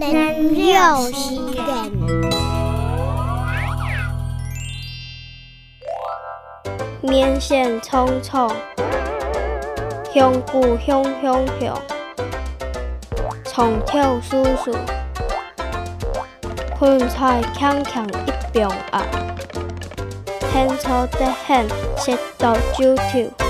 能量时间，年线匆匆，香菇香香香，虫跳叔叔，芹菜强强一柄啊，天初得很，食到酒条。